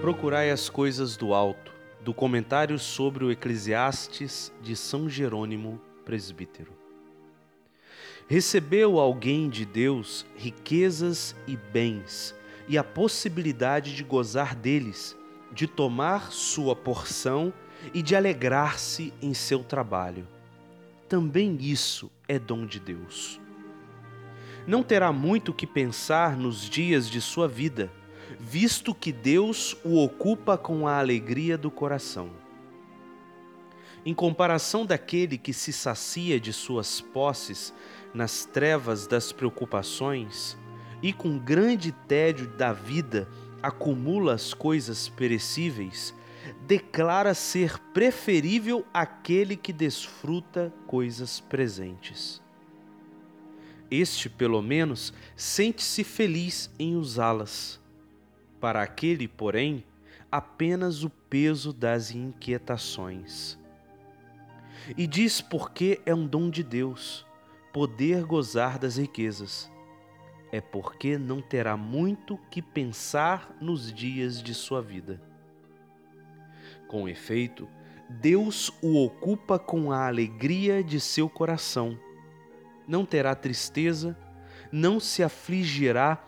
Procurai as coisas do alto, do comentário sobre o Eclesiastes de São Jerônimo, presbítero. Recebeu alguém de Deus riquezas e bens e a possibilidade de gozar deles, de tomar sua porção e de alegrar-se em seu trabalho. Também isso é dom de Deus. Não terá muito que pensar nos dias de sua vida visto que Deus o ocupa com a alegria do coração. Em comparação daquele que se sacia de suas posses nas trevas das preocupações e com grande tédio da vida acumula as coisas perecíveis, declara ser preferível aquele que desfruta coisas presentes. Este, pelo menos, sente-se feliz em usá-las para aquele, porém, apenas o peso das inquietações. E diz porque é um dom de Deus poder gozar das riquezas. É porque não terá muito que pensar nos dias de sua vida. Com efeito, Deus o ocupa com a alegria de seu coração. Não terá tristeza, não se afligirá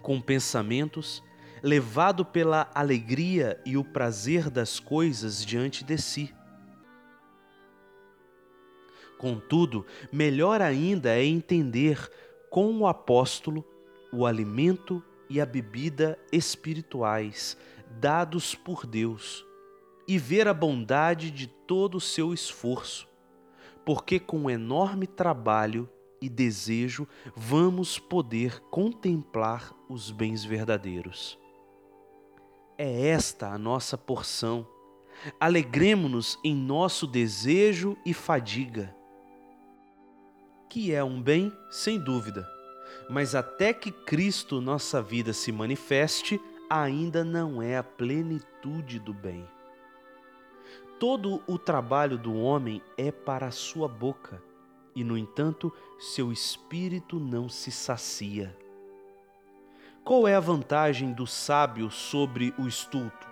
com pensamentos, levado pela alegria e o prazer das coisas diante de si. Contudo, melhor ainda é entender com o apóstolo o alimento e a bebida espirituais dados por Deus e ver a bondade de todo o seu esforço, porque com enorme trabalho e desejo vamos poder contemplar os bens verdadeiros. É esta a nossa porção. Alegremo-nos em nosso desejo e fadiga. Que é um bem, sem dúvida, mas até que Cristo nossa vida se manifeste, ainda não é a plenitude do bem. Todo o trabalho do homem é para a sua boca, e, no entanto, seu espírito não se sacia. Qual é a vantagem do sábio sobre o estulto?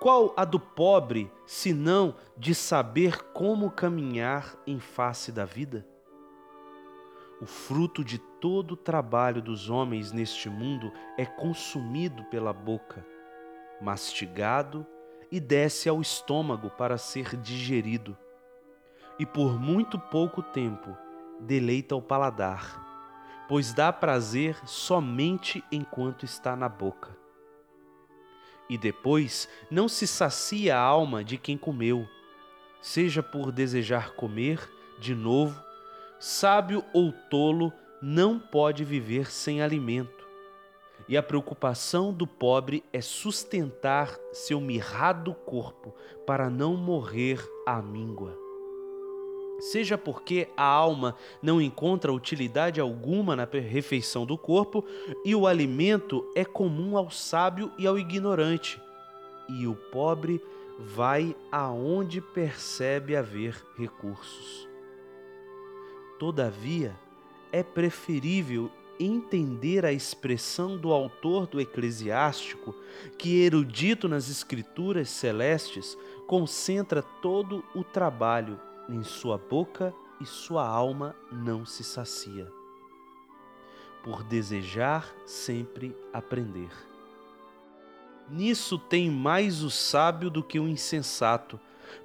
Qual a do pobre, senão de saber como caminhar em face da vida? O fruto de todo o trabalho dos homens neste mundo é consumido pela boca, mastigado e desce ao estômago para ser digerido, e por muito pouco tempo deleita o paladar pois dá prazer somente enquanto está na boca. E depois não se sacia a alma de quem comeu, seja por desejar comer de novo, sábio ou tolo não pode viver sem alimento. E a preocupação do pobre é sustentar seu mirrado corpo para não morrer à míngua seja porque a alma não encontra utilidade alguma na refeição do corpo e o alimento é comum ao sábio e ao ignorante, e o pobre vai aonde percebe haver recursos. Todavia, é preferível entender a expressão do autor do Eclesiástico, que, erudito nas Escrituras celestes, concentra todo o trabalho em sua boca e sua alma não se sacia, por desejar sempre aprender. Nisso tem mais o sábio do que o insensato,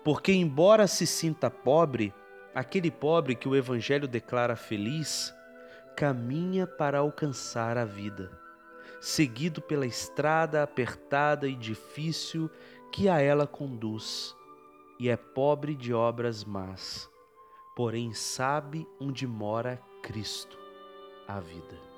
porque, embora se sinta pobre, aquele pobre que o Evangelho declara feliz, caminha para alcançar a vida, seguido pela estrada apertada e difícil que a ela conduz e é pobre de obras más, porém sabe onde mora Cristo, a vida.